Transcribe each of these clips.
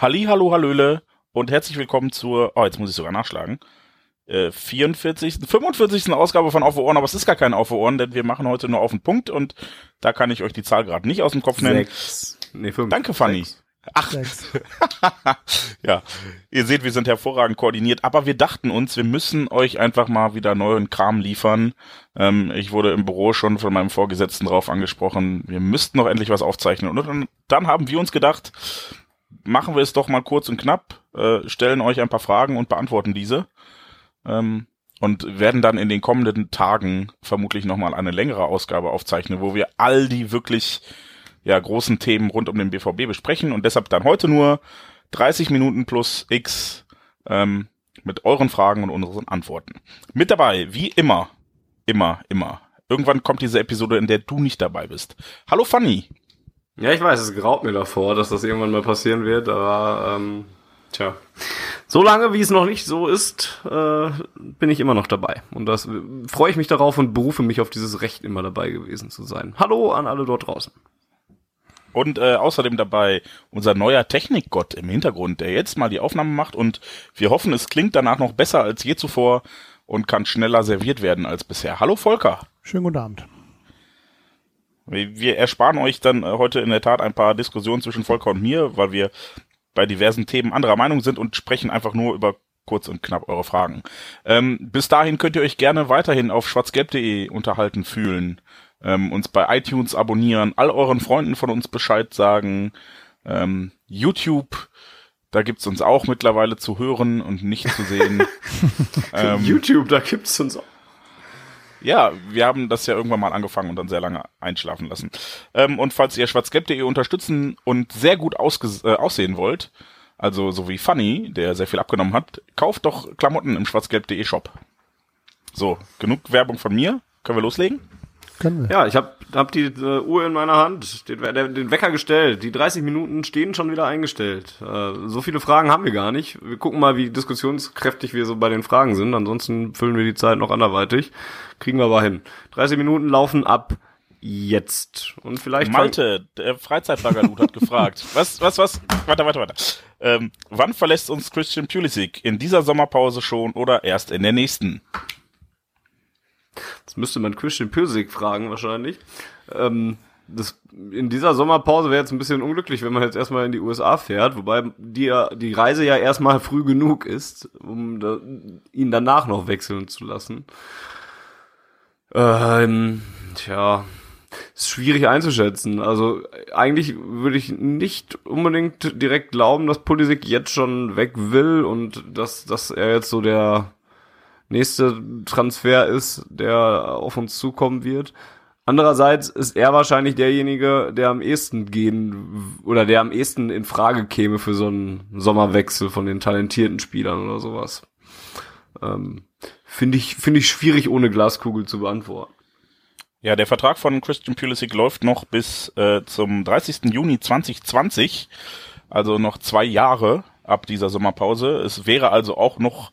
Halli, hallo, hallöle und herzlich willkommen zur, oh, jetzt muss ich sogar nachschlagen, äh, 44., 45. Ausgabe von Auf Ohren, aber es ist gar kein Auf Ohren, denn wir machen heute nur auf den Punkt und da kann ich euch die Zahl gerade nicht aus dem Kopf nennen. Sechs. Nee, fünf. Danke, Fanny. Sechs. Ach, ja, ihr seht, wir sind hervorragend koordiniert, aber wir dachten uns, wir müssen euch einfach mal wieder neuen Kram liefern. Ähm, ich wurde im Büro schon von meinem Vorgesetzten drauf angesprochen, wir müssten noch endlich was aufzeichnen. Und dann, dann haben wir uns gedacht, machen wir es doch mal kurz und knapp, äh, stellen euch ein paar Fragen und beantworten diese. Ähm, und werden dann in den kommenden Tagen vermutlich nochmal eine längere Ausgabe aufzeichnen, wo wir all die wirklich ja, großen Themen rund um den BVB besprechen und deshalb dann heute nur 30 Minuten plus X ähm, mit euren Fragen und unseren Antworten. Mit dabei, wie immer, immer, immer. Irgendwann kommt diese Episode, in der du nicht dabei bist. Hallo Fanny. Ja, ich weiß, es graut mir davor, dass das irgendwann mal passieren wird, aber ähm, tja. So lange, wie es noch nicht so ist, äh, bin ich immer noch dabei. Und das äh, freue ich mich darauf und berufe mich auf dieses Recht, immer dabei gewesen zu sein. Hallo an alle dort draußen. Und äh, außerdem dabei unser neuer Technikgott im Hintergrund, der jetzt mal die Aufnahme macht und wir hoffen, es klingt danach noch besser als je zuvor und kann schneller serviert werden als bisher. Hallo Volker. Schönen guten Abend. Wir ersparen euch dann äh, heute in der Tat ein paar Diskussionen zwischen Volker und mir, weil wir bei diversen Themen anderer Meinung sind und sprechen einfach nur über kurz und knapp eure Fragen. Ähm, bis dahin könnt ihr euch gerne weiterhin auf schwarzgelb.de unterhalten fühlen, ähm, uns bei iTunes abonnieren, all euren Freunden von uns Bescheid sagen, ähm, YouTube, da gibt's uns auch mittlerweile zu hören und nicht zu sehen. ähm, YouTube, da gibt's uns auch. Ja, wir haben das ja irgendwann mal angefangen und dann sehr lange einschlafen lassen. Ähm, und falls ihr schwarzgelb.de unterstützen und sehr gut ausge äh, aussehen wollt, also so wie Funny, der sehr viel abgenommen hat, kauft doch Klamotten im schwarzgelb.de Shop. So, genug Werbung von mir. Können wir loslegen? Können wir. Ja, ich habe hab die äh, Uhr in meiner Hand, den, den, den Wecker gestellt. Die 30 Minuten stehen schon wieder eingestellt. Äh, so viele Fragen haben wir gar nicht. Wir gucken mal, wie diskussionskräftig wir so bei den Fragen sind. Ansonsten füllen wir die Zeit noch anderweitig. Kriegen wir aber hin. 30 Minuten laufen ab jetzt. Und vielleicht. Malte, der Freizeitlagerlut hat gefragt. Was, was, was? Warte, warte, warte. Ähm, wann verlässt uns Christian Pulisic? In dieser Sommerpause schon oder erst in der nächsten? Das müsste man Christian Pulisic fragen wahrscheinlich. Ähm, das, in dieser Sommerpause wäre jetzt ein bisschen unglücklich, wenn man jetzt erstmal in die USA fährt, wobei die, die Reise ja erstmal früh genug ist, um da, ihn danach noch wechseln zu lassen. Ähm, tja, ist schwierig einzuschätzen. Also eigentlich würde ich nicht unbedingt direkt glauben, dass Pulisic jetzt schon weg will und dass, dass er jetzt so der nächste Transfer ist, der auf uns zukommen wird. Andererseits ist er wahrscheinlich derjenige, der am ehesten gehen oder der am ehesten in Frage käme für so einen Sommerwechsel von den talentierten Spielern oder sowas. Ähm, finde ich finde ich schwierig ohne Glaskugel zu beantworten. Ja, der Vertrag von Christian Pulisic läuft noch bis äh, zum 30. Juni 2020, also noch zwei Jahre ab dieser Sommerpause. Es wäre also auch noch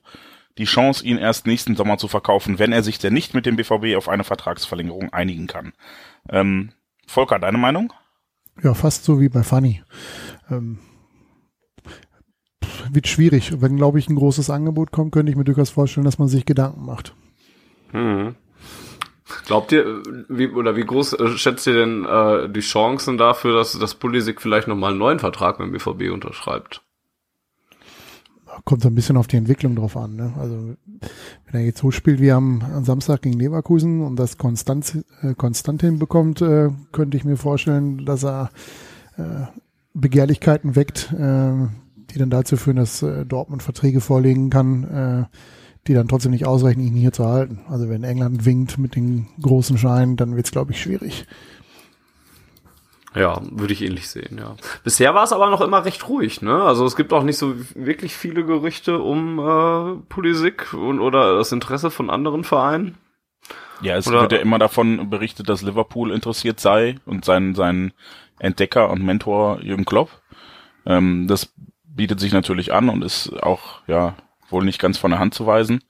die Chance, ihn erst nächsten Sommer zu verkaufen, wenn er sich denn nicht mit dem BVB auf eine Vertragsverlängerung einigen kann. Ähm, Volker, deine Meinung? Ja, fast so wie bei Funny. Ähm, wird schwierig. Wenn, glaube ich, ein großes Angebot kommt, könnte ich mir durchaus vorstellen, dass man sich Gedanken macht. Hm. Glaubt ihr, wie, oder wie groß äh, schätzt ihr denn äh, die Chancen dafür, dass, dass Pulisic vielleicht nochmal einen neuen Vertrag mit dem BVB unterschreibt? Kommt so ein bisschen auf die Entwicklung drauf an. Ne? Also wenn er jetzt so spielt wie am, am Samstag gegen Leverkusen und das konstant, äh, konstant hinbekommt, äh, könnte ich mir vorstellen, dass er äh, Begehrlichkeiten weckt, äh, die dann dazu führen, dass äh, Dortmund Verträge vorlegen kann, äh, die dann trotzdem nicht ausreichen, ihn hier zu halten. Also wenn England winkt mit den großen Scheinen, dann wird es, glaube ich, schwierig. Ja, würde ich ähnlich sehen, ja. Bisher war es aber noch immer recht ruhig, ne? Also es gibt auch nicht so wirklich viele Gerüchte um äh, Pulisic und oder das Interesse von anderen Vereinen. Ja, es Oder- wird ja immer davon berichtet, dass Liverpool interessiert sei und sein, sein Entdecker und Mentor Jürgen Klopp. Ähm, das bietet sich natürlich an und ist auch, ja, wohl nicht ganz von der Hand zu weisen.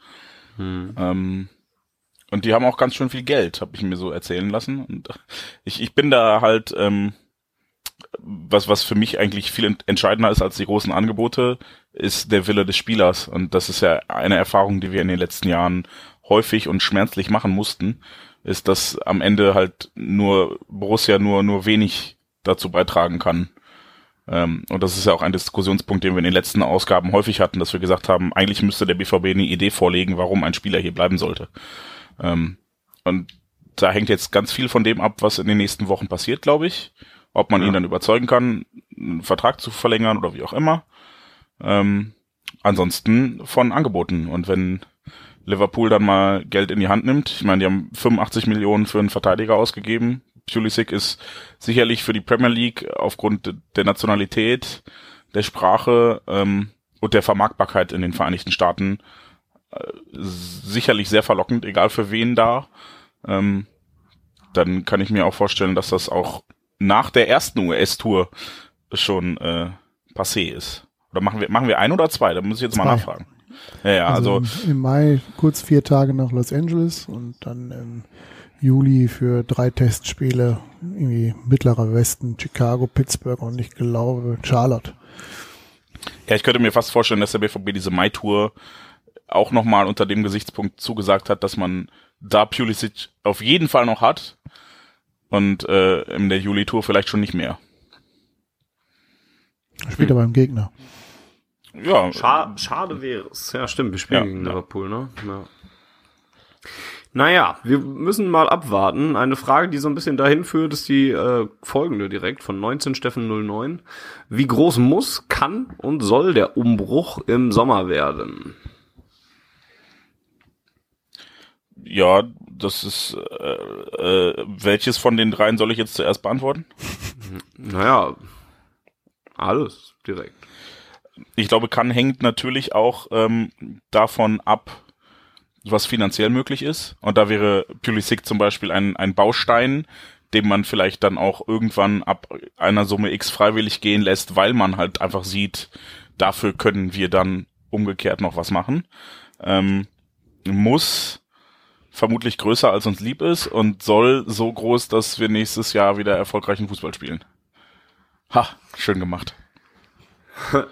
Ähm, und die haben auch ganz schön viel Geld, habe ich mir so erzählen lassen. Und ich, ich bin da halt, ähm, was, was für mich eigentlich viel ent- entscheidender ist als die großen Angebote, ist der Wille des Spielers. Und das ist ja eine Erfahrung, die wir in den letzten Jahren häufig und schmerzlich machen mussten, ist, dass am Ende halt nur Borussia nur, nur wenig dazu beitragen kann. Ähm, und das ist ja auch ein Diskussionspunkt, den wir in den letzten Ausgaben häufig hatten, dass wir gesagt haben, eigentlich müsste der BVB eine Idee vorlegen, warum ein Spieler hier bleiben sollte. Ähm, und da hängt jetzt ganz viel von dem ab, was in den nächsten Wochen passiert, glaube ich. Ob man Ja. ihn dann überzeugen kann, einen Vertrag zu verlängern oder wie auch immer. Ähm, ansonsten von Angeboten. Und wenn Liverpool dann mal Geld in die Hand nimmt, ich meine, die haben 85 Millionen für einen Verteidiger ausgegeben. Pulisic ist sicherlich für die Premier League aufgrund der Nationalität, der Sprache ähm, und der Vermarktbarkeit in den Vereinigten Staaten sicherlich sehr verlockend, egal für wen da. Ähm, dann kann ich mir auch vorstellen, dass das auch nach der ersten US-Tour schon äh, passé ist. Oder machen wir, machen wir ein oder zwei? Da muss ich jetzt mal Zwei. nachfragen. Ja, ja, also, Also, im, im Mai kurz vier Tage nach Los Angeles und dann im Juli für drei Testspiele irgendwie mittlerer Westen, Chicago, Pittsburgh und ich glaube Charlotte. ja, ich könnte mir fast vorstellen, dass der BVB diese Mai-Tour auch nochmal unter dem Gesichtspunkt zugesagt hat, dass man da Pulisic auf jeden Fall noch hat und äh, in der Juli-Tour vielleicht schon nicht mehr. Spielt aber im Gegner. Ja, Scha schade wäre es. Ja, stimmt, wir spielen Ja, gegen ja. Liverpool, ne? Ja. Naja, wir müssen mal abwarten. Eine Frage, die so ein bisschen dahin führt, ist die äh, folgende direkt von 19 Steffen 09. Wie groß muss, kann und soll der Umbruch im Sommer werden? Ja, das ist äh, äh, welches von den dreien soll ich jetzt zuerst beantworten? Naja, alles direkt. ich glaube, kann hängt natürlich auch ähm, davon ab, was finanziell möglich ist. Und da wäre Pulisic zum Beispiel ein, ein Baustein, den man vielleicht dann auch irgendwann ab einer Summe X freiwillig gehen lässt, weil man halt einfach sieht, dafür können wir dann umgekehrt noch was machen. Ähm, muss vermutlich größer als uns lieb ist und soll so groß, dass wir nächstes Jahr wieder erfolgreichen Fußball spielen. Ha, schön gemacht.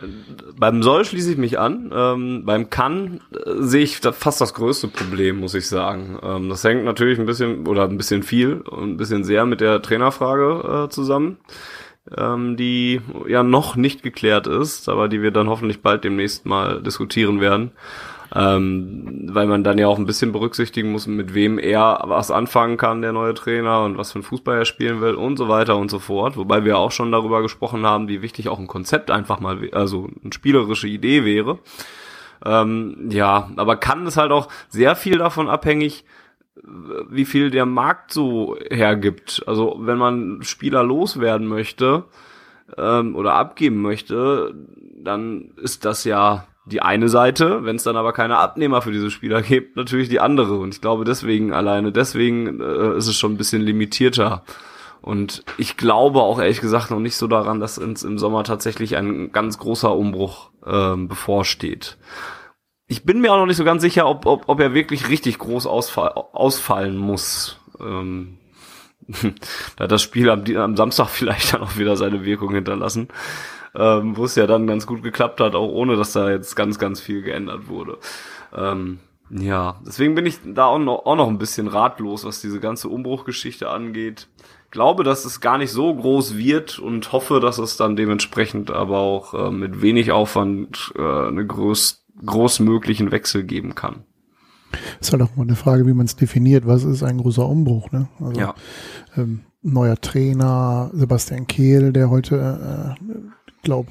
Beim Soll schließe ich mich an. Ähm, beim Kann äh, sehe ich da fast das größte Problem, muss ich sagen. Ähm, das hängt natürlich ein bisschen oder ein bisschen viel und ein bisschen sehr mit der Trainerfrage äh, zusammen, ähm, die ja noch nicht geklärt ist, aber die wir dann hoffentlich bald demnächst mal diskutieren werden. Ähm, weil man dann ja auch ein bisschen berücksichtigen muss, mit wem er was anfangen kann, der neue Trainer, und was für ein Fußball er spielen will und so weiter und so fort. Wobei wir auch schon darüber gesprochen haben, wie wichtig auch ein Konzept einfach mal, also eine spielerische Idee wäre. Ähm, ja, aber kann es halt auch sehr viel davon abhängig, wie viel der Markt so hergibt. Also wenn man Spieler loswerden möchte ähm, oder abgeben möchte, dann ist das ja die eine Seite. Wenn es dann aber keine Abnehmer für diese Spieler gibt, natürlich die andere. Und ich glaube deswegen, alleine deswegen äh, ist es schon ein bisschen limitierter. Und ich glaube auch ehrlich gesagt noch nicht so daran, dass uns im Sommer tatsächlich ein ganz großer Umbruch ähm, bevorsteht. Ich bin mir auch noch nicht so ganz sicher, ob, ob, ob er wirklich richtig groß ausfall, ausfallen muss. Ähm, da hat das Spiel am, am Samstag vielleicht dann auch wieder seine Wirkung hinterlassen, ähm, wo es ja dann ganz gut geklappt hat, auch ohne dass da jetzt ganz, ganz viel geändert wurde. Ähm, ja, deswegen bin ich da auch noch, auch noch ein bisschen ratlos, was diese ganze Umbruchgeschichte angeht. Glaube, dass es gar nicht so groß wird und hoffe, dass es dann dementsprechend aber auch äh, mit wenig Aufwand äh, eine groß, großmöglichen Wechsel geben kann. Ist halt auch mal eine Frage, wie man es definiert. Was ist ein großer Umbruch? Ne? Also, Ja. ähm, neuer Trainer, Sebastian Kehl, der heute, äh, glaub,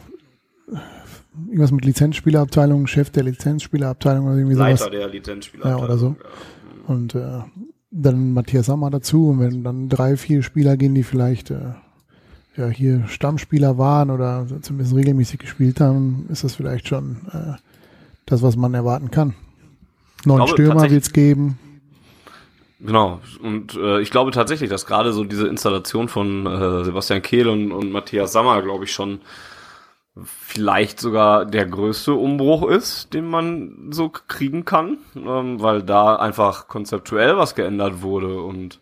irgendwas mit Lizenzspielerabteilung, Chef der Lizenzspielerabteilung oder irgendwie Leiter sowas. der Lizenzspieler. Ja, oder so. Und äh, dann Matthias Sammer dazu. Und wenn dann drei, vier Spieler gehen, die vielleicht äh, ja hier Stammspieler waren oder zumindest regelmäßig gespielt haben, ist das vielleicht schon äh, das, was man erwarten kann. Neun glaube, Stürmer tatsächlich- wird's geben. Genau. Und äh, ich glaube tatsächlich, dass gerade so diese Installation von äh, Sebastian Kehl und, und Matthias Sammer, glaube ich, schon vielleicht sogar der größte Umbruch ist, den man so kriegen kann, ähm, weil da einfach konzeptuell was geändert wurde und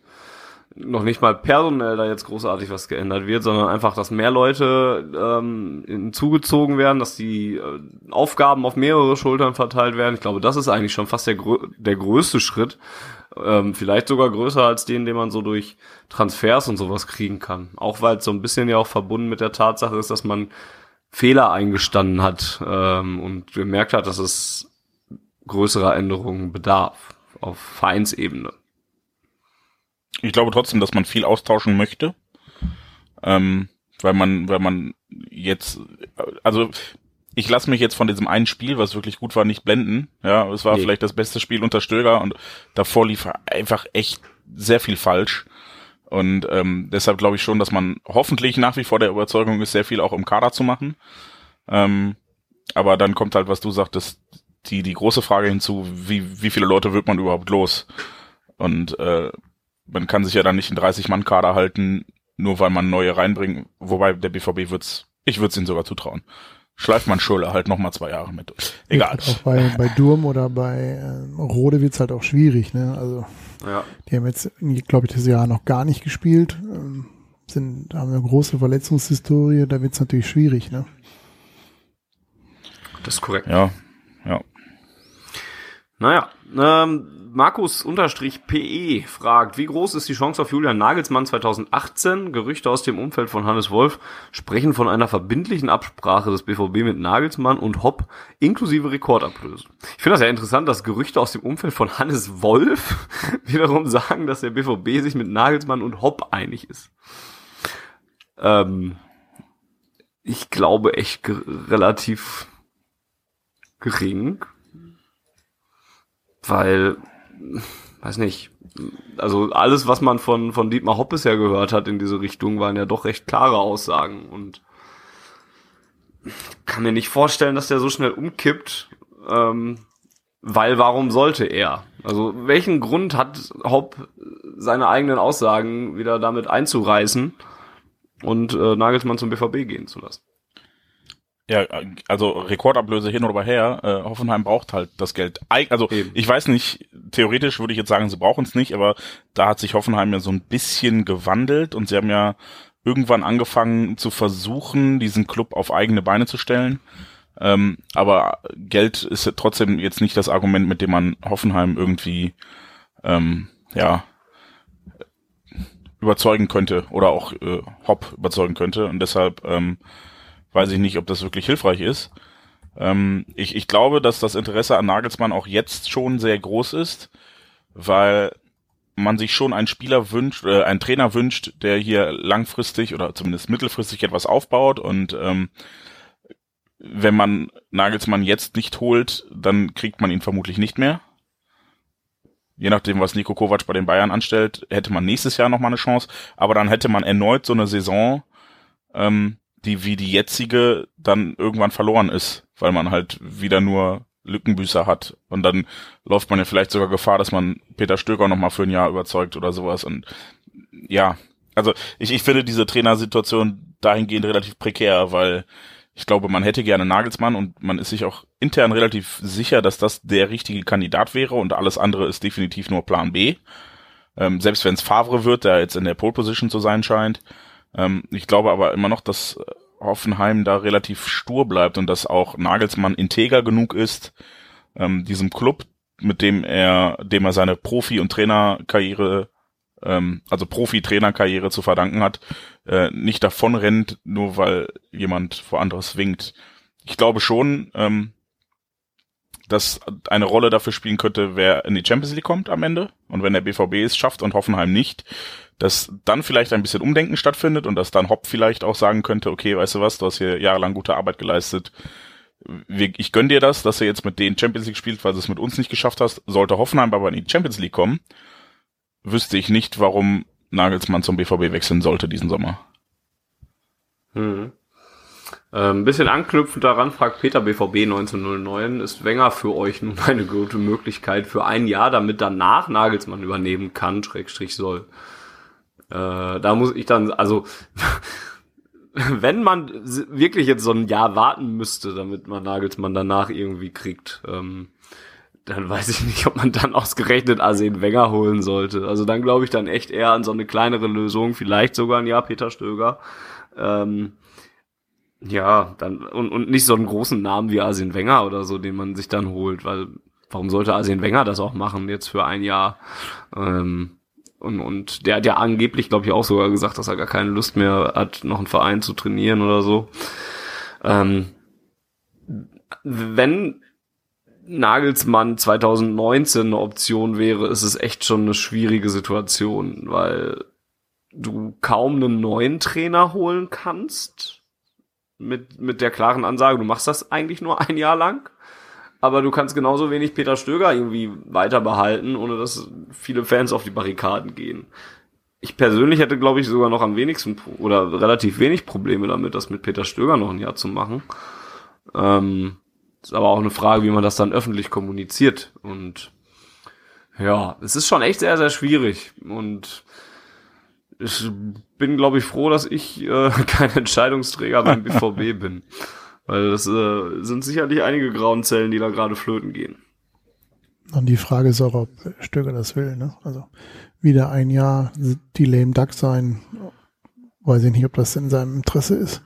noch nicht mal personell da jetzt großartig was geändert wird, sondern einfach, dass mehr Leute ähm, hinzugezogen werden, dass die äh, Aufgaben auf mehrere Schultern verteilt werden. Ich glaube, das ist eigentlich schon fast der, grö der größte Schritt. Ähm, vielleicht sogar größer als den, den man so durch Transfers und sowas kriegen kann. Auch weil es so ein bisschen ja auch verbunden mit der Tatsache ist, dass man Fehler eingestanden hat ähm, und gemerkt hat, dass es größerer Änderungen bedarf auf Vereinsebene. Ich glaube trotzdem, dass man viel austauschen möchte. Ähm, weil man, weil man jetzt, also ich lasse mich jetzt von diesem einen Spiel, was wirklich gut war, nicht blenden. Ja, es war Nee. vielleicht das beste Spiel unter Stöger und davor lief einfach echt sehr viel falsch. Und ähm, deshalb glaube ich schon, dass man hoffentlich nach wie vor der Überzeugung ist, sehr viel auch im Kader zu machen. Ähm, aber dann kommt halt, was du sagtest, die, die große Frage hinzu, wie, wie viele Leute wird man überhaupt los? Und äh, man kann sich ja dann nicht in 30-Mann-Kader halten, nur weil man neue reinbringt. Wobei der BVB wird's, ich würde es ihnen sogar zutrauen. Schleift man Schule halt noch mal zwei Jahre mit. Egal. Halt auch bei, bei Durm oder bei äh, Rode wird's halt auch schwierig. Ne? Also Ja. die haben jetzt, glaube ich, das Jahr noch gar nicht gespielt. Ähm, sind, haben eine große Verletzungshistorie. Da wird's natürlich schwierig. Ne? Das ist korrekt. Ja. Naja, ähm, Markus-PE fragt, wie groß ist die Chance auf Julian Nagelsmann 2018? Gerüchte aus dem Umfeld von Hannes Wolf sprechen von einer verbindlichen Absprache des BVB mit Nagelsmann und Hopp inklusive Rekordablöse. Ich finde das ja interessant, dass Gerüchte aus dem Umfeld von Hannes Wolf wiederum sagen, dass der BVB sich mit Nagelsmann und Hopp einig ist. Ähm, ich glaube echt relativ gering weil, weiß nicht, also alles, was man von, von Dietmar Hopp bisher gehört hat in diese Richtung, waren ja doch recht klare Aussagen und kann mir nicht vorstellen, dass der so schnell umkippt, ähm, weil warum sollte er? Also welchen Grund hat Hopp seine eigenen Aussagen wieder damit einzureißen und äh, Nagelsmann zum BVB gehen zu lassen? Ja, also Rekordablöse hin oder her, äh, Hoffenheim braucht halt das Geld. Also Eben. ich weiß nicht, theoretisch würde ich jetzt sagen, sie brauchen es nicht, aber da hat sich Hoffenheim ja so ein bisschen gewandelt und sie haben ja irgendwann angefangen zu versuchen, diesen Club auf eigene Beine zu stellen. Ähm, aber Geld ist ja trotzdem jetzt nicht das Argument, mit dem man Hoffenheim irgendwie ähm, ja überzeugen könnte oder auch äh, Hopp überzeugen könnte. Und deshalb ähm, weiß ich nicht, ob das wirklich hilfreich ist. Ähm, ich, ich glaube, dass das Interesse an Nagelsmann auch jetzt schon sehr groß ist, weil man sich schon einen Spieler wünscht, äh, einen Trainer wünscht, der hier langfristig oder zumindest mittelfristig etwas aufbaut und ähm, wenn man Nagelsmann jetzt nicht holt, dann kriegt man ihn vermutlich nicht mehr. Je nachdem, was Nico Kovac bei den Bayern anstellt, hätte man nächstes Jahr nochmal eine Chance, aber dann hätte man erneut so eine Saison, ähm, die wie die jetzige dann irgendwann verloren ist, weil man halt wieder nur Lückenbüßer hat und dann läuft man ja vielleicht sogar Gefahr, dass man Peter Stöger noch mal für ein Jahr überzeugt oder sowas und ja, also ich, ich finde diese Trainersituation dahingehend relativ prekär, weil ich glaube, man hätte gerne Nagelsmann und man ist sich auch intern relativ sicher, dass das der richtige Kandidat wäre und alles andere ist definitiv nur Plan B. Ähm, selbst wenn es Favre wird, der jetzt in der Pole Position zu sein scheint. Ähm, ich glaube aber immer noch, dass Hoffenheim da relativ stur bleibt und dass auch Nagelsmann integer genug ist, ähm, diesem Club, mit dem er, dem er seine Profi- und Trainerkarriere, ähm, also Profi-Trainerkarriere zu verdanken hat, äh, nicht davon rennt, nur weil jemand vor anderes winkt. Ich glaube schon, ähm, dass eine Rolle dafür spielen könnte, wer in die Champions League kommt am Ende. Und wenn der BVB es schafft und Hoffenheim nicht, dass dann vielleicht ein bisschen Umdenken stattfindet und dass dann Hopp vielleicht auch sagen könnte, okay, weißt du was, du hast hier jahrelang gute Arbeit geleistet, ich gönn dir das, dass er jetzt mit denen Champions League spielt, weil du es mit uns nicht geschafft hast. Sollte Hoffenheim aber in die Champions League kommen, wüsste ich nicht, warum Nagelsmann zum BVB wechseln sollte diesen Sommer. Hm. Ein bisschen anknüpfend daran fragt Peter BVB 1909, ist Wenger für euch nun eine gute Möglichkeit für ein Jahr, damit danach Nagelsmann übernehmen kann, Schrägstrich soll? Äh, da muss ich dann, also wenn man wirklich jetzt so ein Jahr warten müsste, damit man Nagelsmann danach irgendwie kriegt, ähm, dann weiß ich nicht, ob man dann ausgerechnet Arsene Wenger holen sollte. Also dann glaube ich dann echt eher an so eine kleinere Lösung, vielleicht sogar ein Jahr Peter Stöger. Ähm, ja, dann und, und nicht so einen großen Namen wie Arsene Wenger oder so, den man sich dann holt, weil warum sollte Arsene Wenger das auch machen jetzt für ein Jahr? Ähm, und, und der hat ja angeblich, glaube ich, auch sogar gesagt, dass er gar keine Lust mehr hat, noch einen Verein zu trainieren oder so. Ähm, wenn Nagelsmann 2019 eine Option wäre, ist es echt schon eine schwierige Situation, weil du kaum einen neuen Trainer holen kannst mit, mit der klaren Ansage, du machst das eigentlich nur ein Jahr lang, aber du kannst genauso wenig Peter Stöger irgendwie weiter behalten, ohne dass viele Fans auf die Barrikaden gehen. Ich persönlich hätte, glaube ich, sogar noch am wenigsten oder relativ wenig Probleme damit, das mit Peter Stöger noch ein Jahr zu machen. Ähm, ist aber auch eine Frage, wie man das dann öffentlich kommuniziert. Und ja, es ist schon echt sehr, sehr schwierig. Und ich bin, glaube ich, froh, dass ich äh, kein Entscheidungsträger beim BVB bin. Weil das äh, sind sicherlich einige grauen Zellen, die da gerade flöten gehen. Und die Frage ist auch, ob Stöger das will. Ne? Also wieder ein Jahr die lame duck sein. Weiß ich nicht, ob das in seinem Interesse ist.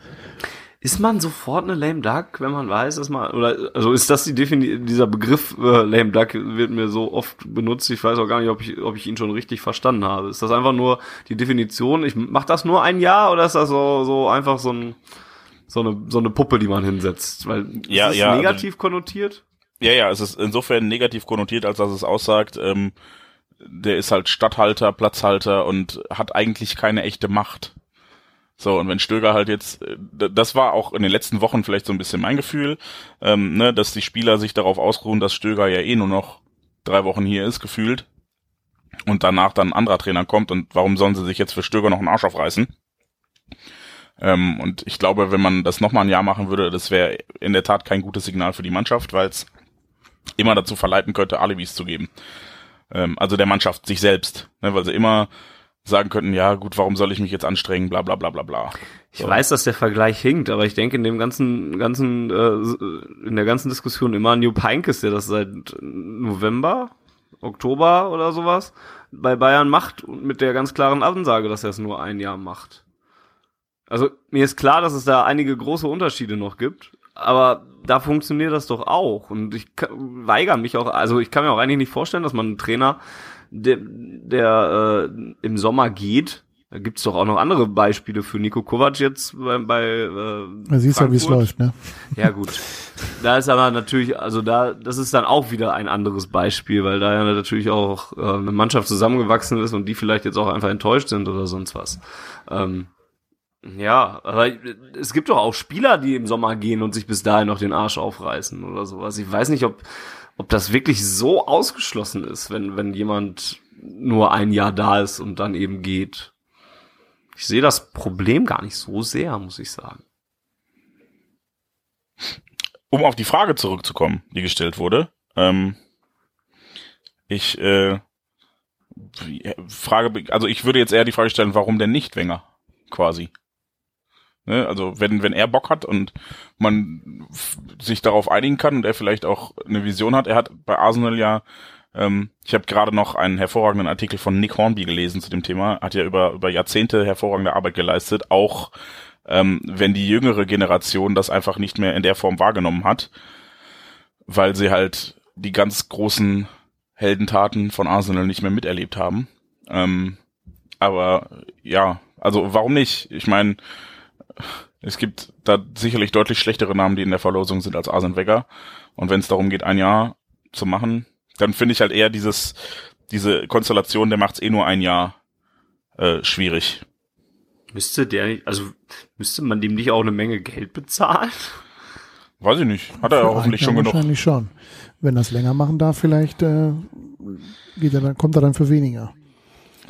Ist man sofort eine lame duck, wenn man weiß, dass man oder also ist das die Defini dieser Begriff äh, lame duck wird mir so oft benutzt, ich weiß auch gar nicht, ob ich ob ich ihn schon richtig verstanden habe. Ist das einfach nur die Definition, ich mach das nur ein Jahr oder ist das so so einfach so ein so eine so eine Puppe, die man hinsetzt, weil ja, ist ja, negativ also, konnotiert? Ja, ja, es ist insofern negativ konnotiert, als dass es aussagt, ähm, der ist halt Stadthalter, Platzhalter und hat eigentlich keine echte Macht. So, und wenn Stöger halt jetzt, äh, das war auch in den letzten Wochen vielleicht so ein bisschen mein Gefühl, ähm, ne, dass die Spieler sich darauf ausruhen, dass Stöger ja eh nur noch drei Wochen hier ist, gefühlt. Und danach dann ein anderer Trainer kommt und warum sollen sie sich jetzt für Stöger noch einen Arsch aufreißen? Ähm, und ich glaube, wenn man das nochmal ein Jahr machen würde, das wäre in der Tat kein gutes Signal für die Mannschaft, weil es immer dazu verleiten könnte, Alibis zu geben. Ähm, also der Mannschaft sich selbst, ne, weil sie immer sagen könnten, ja gut, warum soll ich mich jetzt anstrengen, bla bla bla bla bla. Ich weiß, dass der Vergleich hinkt, aber ich denke in dem ganzen, ganzen, äh, in der ganzen Diskussion immer an Jupp Heynckes, der das seit November, Oktober oder sowas bei Bayern macht und mit der ganz klaren Ansage, dass er es nur ein Jahr macht. Also mir ist klar, dass es da einige große Unterschiede noch gibt, aber da funktioniert das doch auch und ich weigere mich auch, also ich kann mir auch eigentlich nicht vorstellen, dass man einen Trainer der, der äh, im Sommer geht. Da gibt's doch auch noch andere Beispiele für Nico Kovac jetzt bei, bei äh, Da siehst ja, wie es läuft, ne? Ja, gut. Da ist aber natürlich, also da, das ist dann auch wieder ein anderes Beispiel, weil da ja natürlich auch äh, eine Mannschaft zusammengewachsen ist und die vielleicht jetzt auch einfach enttäuscht sind oder sonst was. Ähm, ja, aber es gibt doch auch Spieler, die im Sommer gehen und sich bis dahin noch den Arsch aufreißen oder sowas. Ich weiß nicht, ob, ob das wirklich so ausgeschlossen ist, wenn, wenn jemand nur ein Jahr da ist und dann eben geht. Ich sehe das Problem gar nicht so sehr, muss ich sagen. Um auf die Frage zurückzukommen, die gestellt wurde, ähm, ich äh, frage, also ich würde jetzt eher die Frage stellen, warum denn nicht Wenger, quasi. Ne? Also wenn, wenn er Bock hat und man sich darauf einigen kann und er vielleicht auch eine Vision hat, er hat bei Arsenal ja, ähm, ich habe gerade noch einen hervorragenden Artikel von Nick Hornby gelesen zu dem Thema, hat ja über, über Jahrzehnte hervorragende Arbeit geleistet, auch ähm, wenn die jüngere Generation das einfach nicht mehr in der Form wahrgenommen hat, weil sie halt die ganz großen Heldentaten von Arsenal nicht mehr miterlebt haben. Ähm, aber ja, also warum nicht? Ich meine, es gibt da sicherlich deutlich schlechtere Namen, die in der Verlosung sind als Arsene Wenger. Und wenn es darum geht, ein Jahr zu machen, dann finde ich halt eher dieses, diese Konstellation, der macht's eh nur ein Jahr, äh, schwierig. Müsste der nicht, also müsste man dem nicht auch eine Menge Geld bezahlen? Weiß ich nicht. Hat er ja hoffentlich schon genug. Wahrscheinlich schon. Wenn das länger machen darf, vielleicht äh, geht er dann, kommt er dann für weniger.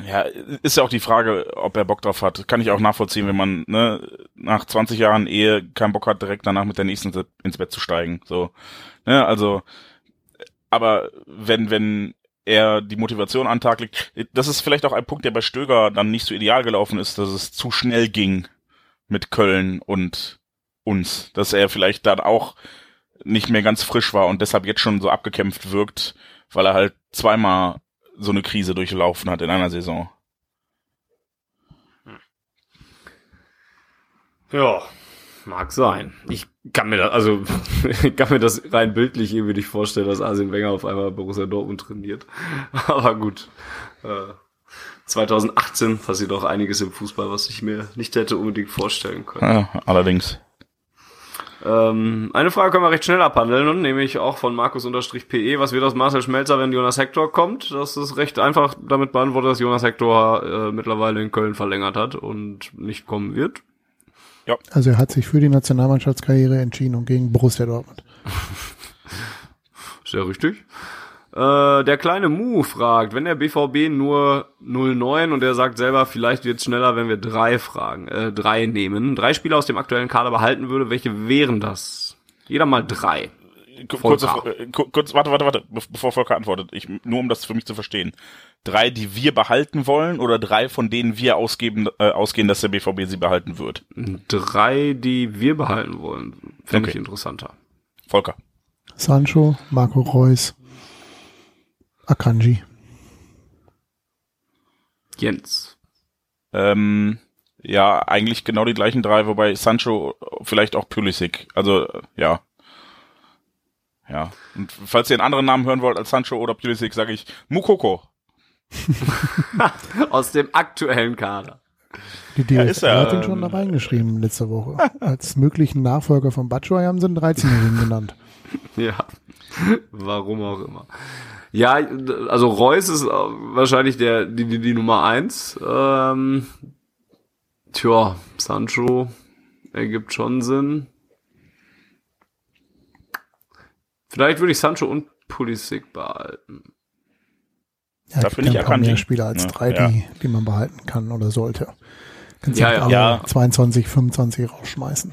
Ja, ist ja auch die Frage, ob er Bock drauf hat. Kann ich auch nachvollziehen, wenn man ne, nach 20 Jahren Ehe keinen Bock hat, direkt danach mit der nächsten ins Bett zu steigen. So, ne, also, aber wenn wenn er die Motivation an Tag legt, das ist vielleicht auch ein Punkt, der bei Stöger dann nicht so ideal gelaufen ist, dass es zu schnell ging mit Köln und uns, dass er vielleicht dann auch nicht mehr ganz frisch war und deshalb jetzt schon so abgekämpft wirkt, weil er halt zweimal so eine Krise durchlaufen hat in einer Saison. Ja, mag sein. Ich kann mir das, also, ich kann mir das rein bildlich irgendwie nicht vorstellen, dass Arsene Wenger auf einmal Borussia Dortmund trainiert. Aber gut. Äh, 2018 passiert auch einiges im Fußball, was ich mir nicht hätte unbedingt vorstellen können. Ja, allerdings. Ähm, eine Frage können wir recht schnell abhandeln, nämlich auch von Markus-PE. Was wird aus Marcel Schmelzer, wenn Jonas Hector kommt? Das ist recht einfach damit beantwortet, dass Jonas Hector äh, mittlerweile in Köln verlängert hat und nicht kommen wird. Also er hat sich für die Nationalmannschaftskarriere entschieden und gegen Borussia Dortmund. Sehr richtig. Äh, der kleine Mu fragt, wenn der BVB nur 09 und er sagt selber, vielleicht wird es schneller, wenn wir drei fragen, äh, drei nehmen, drei Spieler aus dem aktuellen Kader behalten würde, welche wären das? Jeder mal drei. Kurze, äh, ku- kurz, warte, warte, warte, be- bevor Volker antwortet. Ich, nur um das für mich zu verstehen. Drei, die wir behalten wollen oder drei, von denen wir ausgeben, äh, ausgehen, dass der BVB sie behalten wird? Drei, die wir behalten wollen. Fände ich Okay. interessanter. Volker. Sancho, Marco Reus, Akanji. Jens. Ähm, ja, eigentlich genau die gleichen drei, wobei Sancho vielleicht auch Pulisic. Also, äh, ja. Ja. Und falls ihr einen anderen Namen hören wollt als Sancho oder Pulisic, sage ich Mukoko. Aus dem aktuellen Kader. Die Ja, DFL ist er, hat ihn schon da reingeschrieben letzte Woche. Als möglichen Nachfolger von Batshuayi haben sie einen 13-Jährigen genannt. Ja. Warum auch immer. Ja, also Reus ist äh, wahrscheinlich der, die, die, die Nummer eins. Ähm, tja, Sancho ergibt schon Sinn. Vielleicht würde ich Sancho und Pulisic behalten. Ja, Da finde gibt ich paar mehr. Spieler als Ja, drei, ja. die, die man behalten kann oder sollte. Kannst Ja, ja, Ja. 22, 25 rausschmeißen.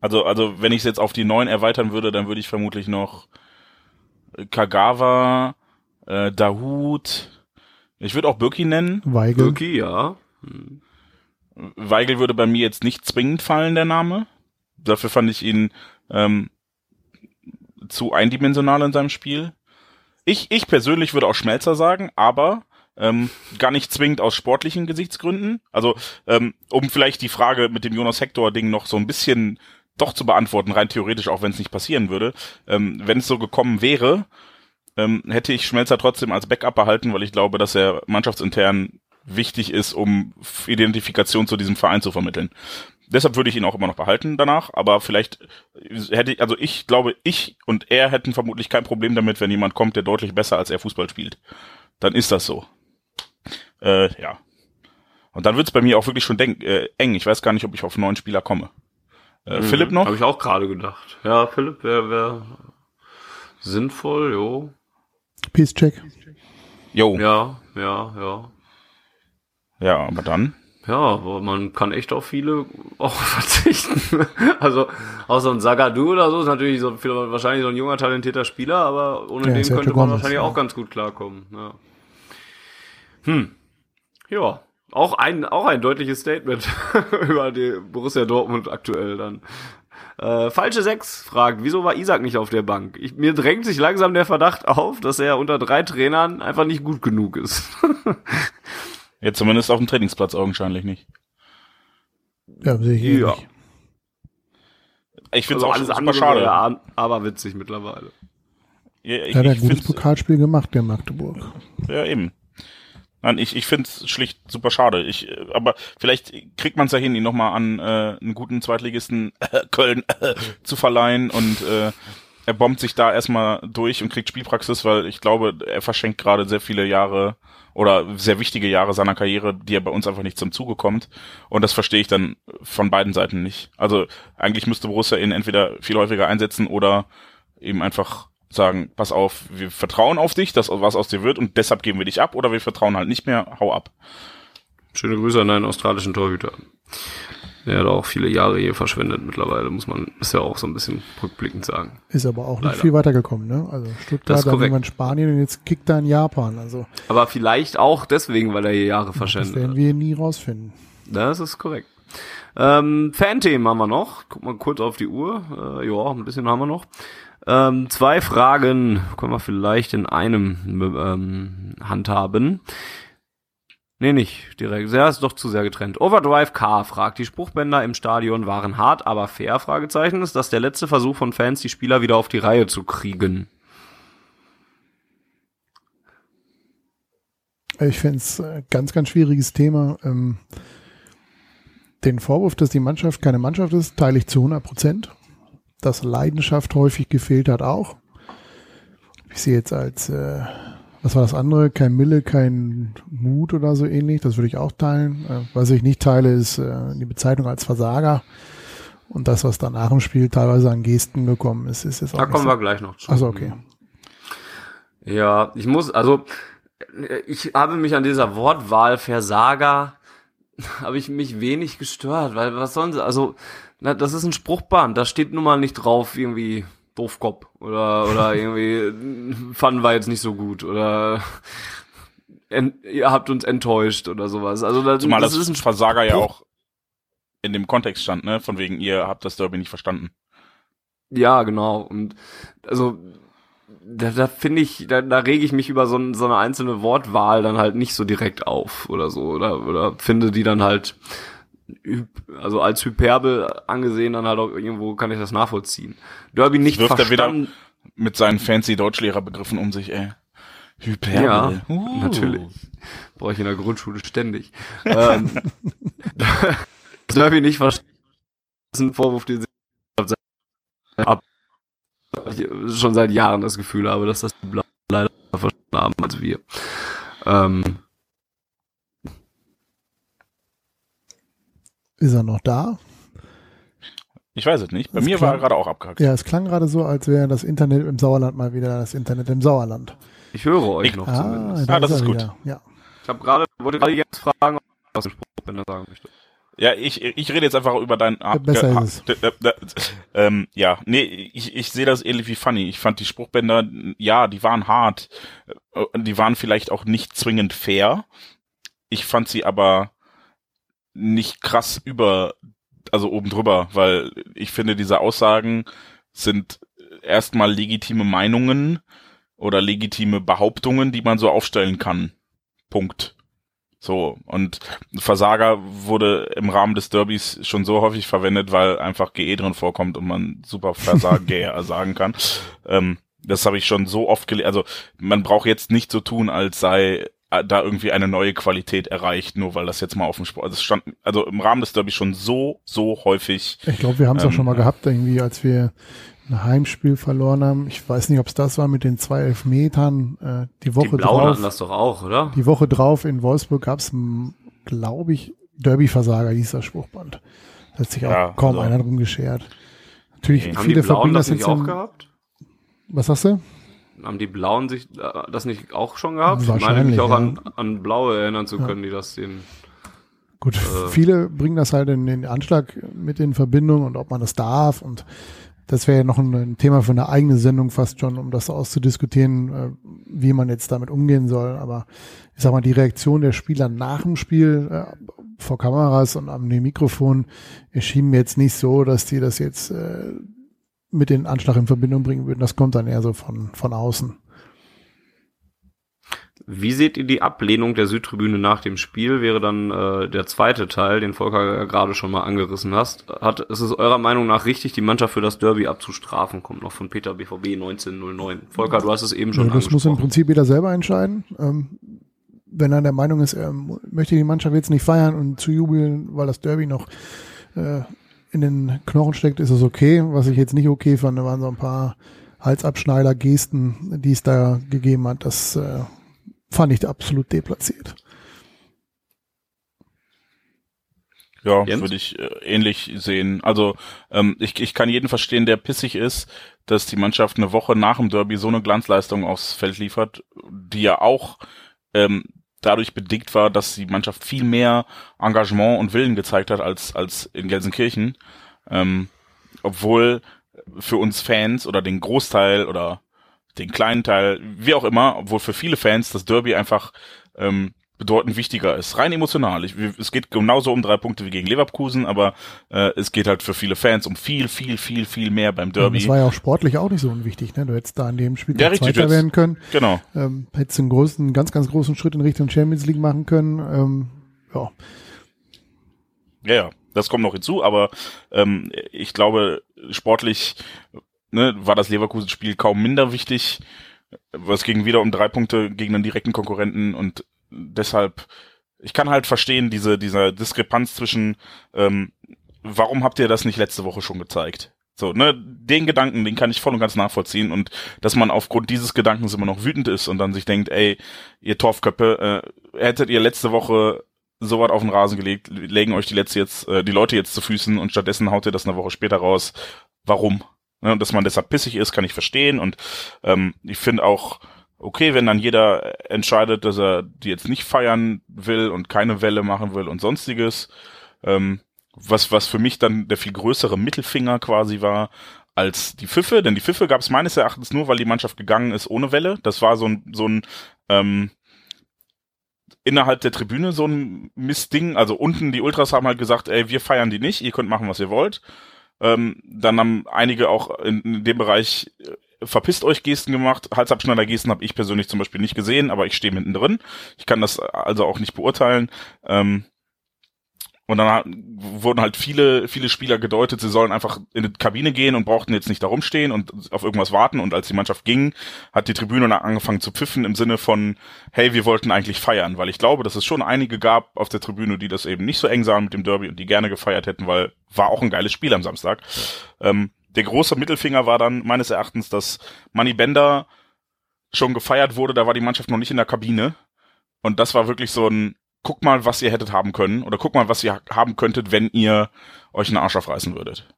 Also, also wenn ich es jetzt auf die neun erweitern würde, dann würde ich vermutlich noch Kagawa, äh, Dahut, ich würde auch Birki nennen. Weigel. Birki, ja. Weigel würde bei mir jetzt nicht zwingend fallen, der Name. Dafür fand ich ihn ähm, zu eindimensional in seinem Spiel. Ich, ich persönlich würde auch Schmelzer sagen, aber ähm, gar nicht zwingend aus sportlichen Gesichtsgründen. Also, ähm, um vielleicht die Frage mit dem Jonas Hector-Ding noch so ein bisschen doch zu beantworten, rein theoretisch, auch wenn es nicht passieren würde. Ähm, wenn es so gekommen wäre, ähm, hätte ich Schmelzer trotzdem als Backup behalten, weil ich glaube, dass er mannschaftsintern wichtig ist, um Identifikation zu diesem Verein zu vermitteln. Deshalb würde ich ihn auch immer noch behalten danach, aber vielleicht hätte ich, also ich glaube, ich und er hätten vermutlich kein Problem damit, wenn jemand kommt, der deutlich besser als er Fußball spielt. Dann ist das so. Äh, ja. Und dann wird's bei mir auch wirklich schon denk, äh, eng. Ich weiß gar nicht, ob ich auf neun Spieler komme. Äh, Philipp noch? Habe ich auch gerade gedacht. Ja, Philipp wäre wär sinnvoll, jo. Peace-Check. Jo. Ja. Ja, ja, ja. ja, aber dann. Ja, aber man kann echt auf viele auch verzichten. also, außer ein Sagadu oder so ist natürlich so viel, wahrscheinlich so ein junger, talentierter Spieler, aber ohne Ja, den könnte man Gomez, wahrscheinlich ja. auch ganz gut klarkommen. Ja. Hm. Ja. Auch ein, auch ein deutliches Statement über die Borussia Dortmund aktuell dann. Äh, falsche Sechs fragt, wieso war Isaac nicht auf der Bank? Ich, mir drängt sich langsam der Verdacht auf, dass er unter drei Trainern einfach nicht gut genug ist. Jetzt zumindest auf dem Trainingsplatz augenscheinlich nicht. Ja, sehe ich eh Ja. nicht. Ich finde Also es auch super schade. wäre a- aber witzig mittlerweile. Ja, ich, Er hat ein ich gutes Pokalspiel gemacht, der Magdeburg. Ja, eben. Nein, ich, ich finde es schlicht super schade. Ich, äh, aber vielleicht kriegt man es ja hin, ihn nochmal an äh, einen guten Zweitligisten äh, Köln äh, zu verleihen und äh, er bombt sich da erstmal durch und kriegt Spielpraxis, weil ich glaube, er verschenkt gerade sehr viele Jahre oder sehr wichtige Jahre seiner Karriere, die er bei uns einfach nicht zum Zuge kommt. Und das verstehe ich dann von beiden Seiten nicht. Also eigentlich müsste Borussia ihn entweder viel häufiger einsetzen oder eben einfach sagen, pass auf, wir vertrauen auf dich, dass was aus dir wird und deshalb geben wir dich ab oder wir vertrauen halt nicht mehr, hau ab. Schöne Grüße an deinen australischen Torhüter. Der hat auch viele Jahre hier verschwendet mittlerweile, muss man, ist ja auch so ein bisschen rückblickend sagen. Ist aber auch Leider. nicht viel weitergekommen, ne? Also Das Stuttgart, ist dann irgendwann Spanien und jetzt kickt er in Japan. Also Aber vielleicht auch deswegen, weil er hier Jahre das verschwendet werden hat. wir nie rausfinden. Das ist korrekt. Ähm, Fanthemen haben wir noch. Guck mal kurz auf die Uhr. Äh, ja, ein bisschen haben wir noch. Ähm, zwei Fragen können wir vielleicht in einem ähm, handhaben. Nee, nicht direkt. Der ist doch zu sehr getrennt. Overdrive K fragt, die Spruchbänder im Stadion waren hart, aber fair? Fragezeichen. Ist das der letzte Versuch von Fans, die Spieler wieder auf die Reihe zu kriegen? Ich finde es ein ganz, ganz schwieriges Thema. Ähm, den Vorwurf, dass die Mannschaft keine Mannschaft ist, teile ich zu 100 Prozent. Dass Leidenschaft häufig gefehlt hat auch. Ich sehe jetzt als, äh, was war das andere? Kein Mille, kein Mut oder so ähnlich. Das würde ich auch teilen. Äh, was ich nicht teile, ist äh, die Bezeichnung als Versager. Und das, was danach im Spiel teilweise an Gesten gekommen ist, ist jetzt auch Da kommen so. wir gleich noch zu. Also okay. Ja, ich muss, also ich habe mich an dieser Wortwahl Versager, habe ich mich wenig gestört, weil was sollen sie, also na, das ist ein Spruchband, da steht nun mal nicht drauf irgendwie Doofkopf oder oder irgendwie fanden wir jetzt nicht so gut oder ihr habt uns enttäuscht oder sowas. Also das, Zumal das das, ist ein Versager ja auch in dem Kontext stand, ne? Von wegen, ihr habt das Derby nicht verstanden. Ja, genau. Und also da, da finde ich, da, da rege ich mich über so, ein- so eine einzelne Wortwahl dann halt nicht so direkt auf oder so. Oder, oder finde die dann halt, also als Hyperbel angesehen, dann halt auch irgendwo kann ich das nachvollziehen. Derby nicht wirft er wieder- verstanden. Mit seinen fancy Deutschlehrerbegriffen um sich, ey. Hyperbel. Ja, Uh. natürlich. Brauche ich in der Grundschule ständig. ähm, Derby nicht verstanden. Das ist ein Vorwurf, den ich ab, schon seit Jahren das Gefühl habe, dass das leider verstanden haben als wir. Ähm, Ist er noch da? Ich weiß es nicht. Bei Das mir klang- war er gerade auch abgehackt. Ja, es klang gerade so, als wäre das Internet im Sauerland mal wieder das Internet im Sauerland. ich höre euch Ich- noch Ah, zumindest. da Ah, das er ist gut. wieder. Ja. Ich habe gerade, wollte gerade jetzt fragen, ob ich was im Spruchbänder sagen möchte. Ja, ich, ich rede jetzt einfach über dein. Ah, besser ah, ist d- d- d- Ähm, ja, nee, ich, ich sehe das ähnlich wie Funny. Ich fand die Spruchbänder, ja, die waren hart. Äh, Die waren vielleicht auch nicht zwingend fair. Ich fand sie aber nicht krass über, also oben drüber, weil ich finde, diese Aussagen sind erstmal legitime Meinungen oder legitime Behauptungen, die man so aufstellen kann. Punkt. So, und Versager wurde im Rahmen des Derbys schon so häufig verwendet, weil einfach GE drin vorkommt und man super Versager sagen kann. Ähm, das habe ich schon so oft gelesen. Also man braucht jetzt nicht so tun, als sei da irgendwie eine neue Qualität erreicht, nur weil das jetzt mal auf dem Sport. Also es stand also im Rahmen des Derbys schon so, so häufig. Ich glaube, wir haben es auch Ähm, schon mal gehabt, irgendwie, als wir ein Heimspiel verloren haben. Ich weiß nicht, ob es das war mit den zwei Elfmetern. Äh, die Die Woche Blauen hatten drauf. das doch auch, oder? Die Woche drauf in Wolfsburg gab es, glaube ich, Derby-Versager hieß das Spruchband. Da hat sich auch Ja, kaum also- einer drum geschert. Natürlich, Nee. Haben viele die Blauen verbinden das das nicht jetzt auch in, gehabt? Was sagst du? Haben die Blauen sich äh, das nicht auch schon gehabt? Ich meine mich auch ja. an, an Blaue erinnern zu können, die das den. Gut, Äh. viele bringen das halt in den Anschlag mit in Verbindung und ob man das darf und das wäre ja noch ein, ein Thema für eine eigene Sendung fast schon, um das auszudiskutieren, äh, wie man jetzt damit umgehen soll. Aber ich sag mal, die Reaktion der Spieler nach dem Spiel äh, vor Kameras und am Mikrofon erschien mir jetzt nicht so, dass die das jetzt äh, mit den Anschlag in Verbindung bringen würden. Das kommt dann eher so von, von außen. Wie seht ihr die Ablehnung der Südtribüne nach dem Spiel? Wäre dann äh, der zweite Teil, den Volker gerade schon mal angerissen hast. Hat, ist es eurer Meinung nach richtig, die Mannschaft für das Derby abzustrafen? Kommt noch von Peter BVB 1909. Volker, du hast es eben schon Ja, das muss im. Prinzip jeder selber entscheiden. Ähm, wenn er der Meinung ist, er möchte die Mannschaft jetzt nicht feiern und zujubeln, weil das Derby noch äh, in den Knochen steckt, ist es okay. Was ich jetzt nicht okay fand, waren so ein paar Halsabschneider-Gesten, die es da gegeben hat, das äh, fand ich absolut deplatziert. Ja, würde ich äh, ähnlich sehen. Also ähm, ich, ich kann jeden verstehen, der pissig ist, dass die Mannschaft eine Woche nach dem Derby so eine Glanzleistung aufs Feld liefert, die ja auch ähm, dadurch bedingt war, dass die Mannschaft viel mehr Engagement und Willen gezeigt hat als, als in Gelsenkirchen. Ähm, obwohl für uns Fans oder den Großteil oder den kleinen Teil, wie auch immer, obwohl für viele Fans das Derby einfach ähm, bedeutend wichtiger ist. Rein emotional. Ich, es geht genauso um drei Punkte wie gegen Leverkusen, aber äh, es geht halt für viele Fans um viel, viel, viel, viel mehr beim Derby. das war ja auch sportlich auch nicht so unwichtig. Ne? Du hättest da an dem Spiel ja, Zweiter werden können. Genau. Ähm, hättest einen großen, einen ganz, ganz großen Schritt in Richtung Champions League machen können. Ähm, ja. Ja, ja, das kommt noch hinzu, aber ähm, ich glaube, sportlich ne, war das Leverkusen-Spiel kaum minder wichtig. Was ging wieder um drei Punkte gegen einen direkten Konkurrenten und deshalb, ich kann halt verstehen, diese, diese Diskrepanz zwischen, ähm, warum habt ihr das nicht letzte Woche schon gezeigt? So, ne, den Gedanken, den kann ich voll und ganz nachvollziehen und dass man aufgrund dieses Gedankens immer noch wütend ist und dann sich denkt, ey, ihr Torfköppe, äh, hättet ihr letzte Woche so was auf den Rasen gelegt, legen euch die letzte jetzt, äh, die Leute jetzt zu Füßen und stattdessen haut ihr das eine Woche später raus. Warum? Ne, und dass man deshalb pissig ist, kann ich verstehen und ähm, ich finde auch, okay, wenn dann jeder entscheidet, dass er die jetzt nicht feiern will und keine Welle machen will und sonstiges, ähm, was, was für mich dann der viel größere Mittelfinger quasi war, als die Pfiffe, denn die Pfiffe gab es meines Erachtens nur, weil die Mannschaft gegangen ist ohne Welle. Das war so ein, so ein ähm, innerhalb der Tribüne so ein Mistding. Also unten die Ultras haben halt gesagt, ey, wir feiern die nicht, ihr könnt machen, was ihr wollt. Ähm, dann haben einige auch in, in dem Bereich verpisst euch Gesten gemacht. Halsabschneider Gesten habe ich persönlich zum Beispiel nicht gesehen, aber ich stehe mittendrin. Ich kann das also auch nicht beurteilen. Ähm, und dann wurden halt viele, viele Spieler gedeutet, sie sollen einfach in die Kabine gehen und brauchten jetzt nicht da rumstehen und auf irgendwas warten. Und als die Mannschaft ging, hat die Tribüne dann angefangen zu pfiffen im Sinne von, hey, wir wollten eigentlich feiern. Weil ich glaube, dass es schon einige gab auf der Tribüne, die das eben nicht so eng sahen mit dem Derby und die gerne gefeiert hätten, weil war auch ein geiles Spiel am Samstag. Ähm, der große Mittelfinger war dann meines Erachtens, dass Money Bender schon gefeiert wurde, da war die Mannschaft noch nicht in der Kabine. Und das war wirklich so ein, guck mal, was ihr hättet haben können, oder guck mal, was ihr haben könntet, wenn ihr euch einen Arsch aufreißen würdet.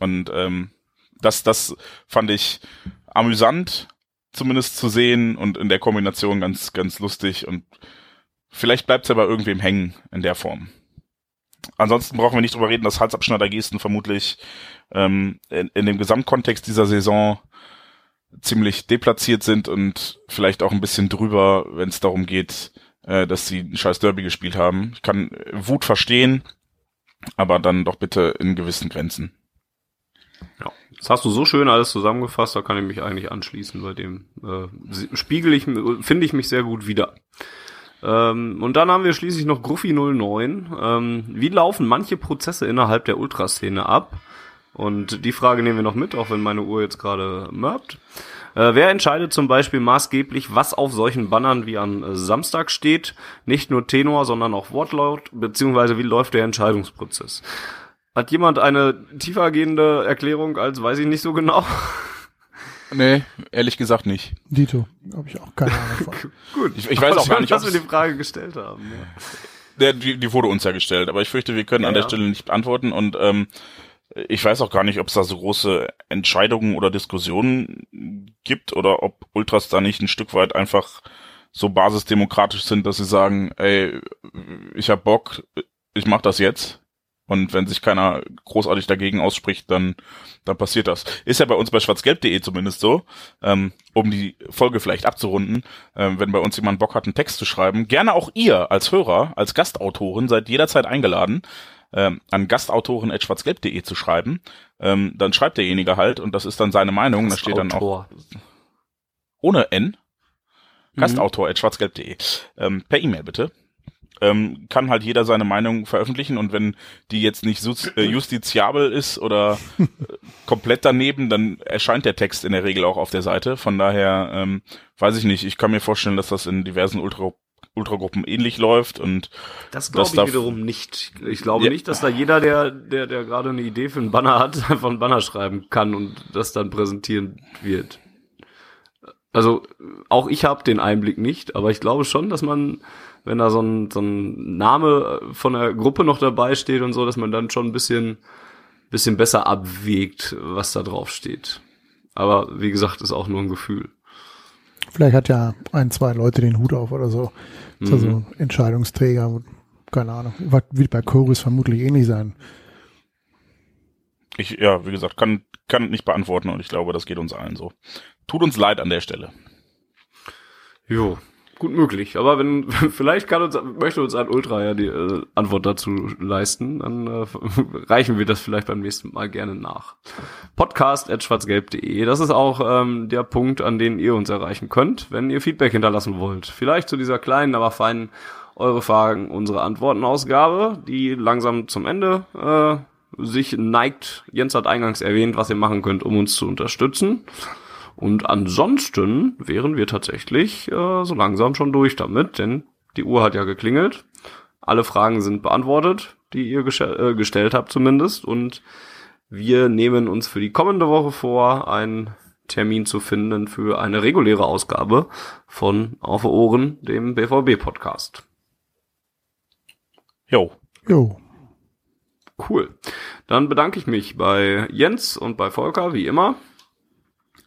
Und ähm, das, das fand ich amüsant, zumindest zu sehen und in der Kombination ganz, ganz lustig und vielleicht bleibt es ja bei irgendwem hängen in der Form. Ansonsten brauchen wir nicht drüber reden, dass Halsabschneider-Gesten vermutlich ähm, in, in dem Gesamtkontext dieser Saison ziemlich deplatziert sind und vielleicht auch ein bisschen drüber, wenn es darum geht, äh, dass sie ein scheiß Derby gespielt haben. Ich kann Wut verstehen, aber dann doch bitte in gewissen Grenzen. Ja, das hast du so schön alles zusammengefasst, da kann ich mich eigentlich anschließen. Bei dem äh, spiegel ich, finde ich mich sehr gut wieder. Ähm, und dann haben wir schließlich noch Gruffy 09. Ähm, wie laufen manche Prozesse innerhalb der Ultraszene ab? Und die Frage nehmen wir noch mit, auch wenn meine Uhr jetzt gerade mörbt. Äh, wer entscheidet zum Beispiel maßgeblich, was auf solchen Bannern wie am äh, Samstag steht? Nicht nur Tenor, sondern auch Wortlaut, beziehungsweise wie läuft der Entscheidungsprozess? Hat jemand eine tiefergehende Erklärung als weiß ich nicht so genau? Nee, ehrlich gesagt nicht. Dito, habe ich auch keine Ahnung von. Gut, ich, ich weiß auch gar nicht, dass wir die Frage gestellt haben. Ja. Der, die, die wurde uns ja gestellt, aber ich fürchte, wir können ja, an der ja. Stelle nicht beantworten und ähm, ich weiß auch gar nicht, ob es da so große Entscheidungen oder Diskussionen gibt oder ob Ultras da nicht ein Stück weit einfach so basisdemokratisch sind, dass sie sagen, ey, ich hab Bock, ich mach das jetzt. Und wenn sich keiner großartig dagegen ausspricht, dann, dann passiert das. Ist ja bei uns bei schwarzgelb.de zumindest so, ähm, um die Folge vielleicht abzurunden, ähm, wenn bei uns jemand Bock hat, einen Text zu schreiben. Gerne auch ihr als Hörer, als Gastautorin seid jederzeit eingeladen ähm, an gastautoren.schwarzgelb.de zu schreiben, ähm, dann schreibt derjenige halt und das ist dann seine Meinung. Da steht dann auch ohne N. Mhm. Gastautor.schwarzgelb.de. Ähm, per E-Mail bitte. Ähm, kann halt jeder seine Meinung veröffentlichen und wenn die jetzt nicht äh, justiziabel ist oder äh, komplett daneben, dann erscheint der Text in der Regel auch auf der Seite. Von daher ähm, weiß ich nicht. Ich kann mir vorstellen, dass das in diversen Ultra Ultragruppen ähnlich läuft und das glaube ich wiederum nicht. Ich glaube ja. nicht, dass da jeder, der, der, der gerade eine Idee für einen Banner hat, einfach einen Banner schreiben kann und das dann präsentieren wird. Also auch ich habe den Einblick nicht, aber ich glaube schon, dass man, wenn da so ein, so ein Name von der Gruppe noch dabei steht und so, dass man dann schon ein bisschen, bisschen besser abwägt, was da drauf steht. Aber wie gesagt, ist auch nur ein Gefühl. Vielleicht hat ja ein, zwei Leute den Hut auf oder so. Mhm. Also Entscheidungsträger, keine Ahnung. Wird bei Chorus vermutlich ähnlich sein. Ich, ja, wie gesagt, kann, kann nicht beantworten und ich glaube, das geht uns allen so. Tut uns leid an der Stelle. Jo, gut möglich. Aber wenn, vielleicht kann uns, möchte uns ein Ultra ja die äh, Antwort dazu leisten, dann äh, reichen wir das vielleicht beim nächsten Mal gerne nach. Podcast at schwarzgelb.de. Das ist auch ähm, der Punkt, an den ihr uns erreichen könnt, wenn ihr Feedback hinterlassen wollt. Vielleicht zu dieser kleinen, aber feinen eure Fragen, unsere Antwortenausgabe, die langsam zum Ende äh, sich neigt. Jens hat eingangs erwähnt, was ihr machen könnt, um uns zu unterstützen. Und ansonsten wären wir tatsächlich äh, so langsam schon durch damit, denn die Uhr hat ja geklingelt. Alle Fragen sind beantwortet, die ihr äh, gestellt habt zumindest. Und wir nehmen uns für die kommende Woche vor, einen Termin zu finden für eine reguläre Ausgabe von Auf Ohren, dem BVB-Podcast. Jo. Jo. Cool. Dann bedanke ich mich bei Jens und bei Volker, wie immer.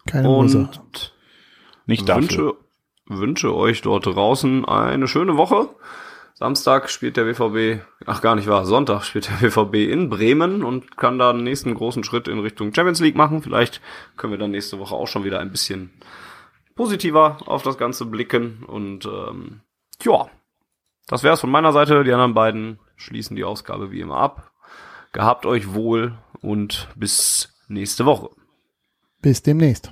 Keine und Ursache. nicht dafür. Wünsche, wünsche euch dort draußen eine schöne Woche. Samstag spielt der BVB, ach gar nicht wahr, Sonntag spielt der BVB in Bremen und kann da den nächsten großen Schritt in Richtung Champions League machen. Vielleicht können wir dann nächste Woche auch schon wieder ein bisschen positiver auf das Ganze blicken. Und ähm, ja, das wäre es von meiner Seite. Die anderen beiden schließen die Ausgabe wie immer ab. Gehabt euch wohl und bis nächste Woche. Bis demnächst.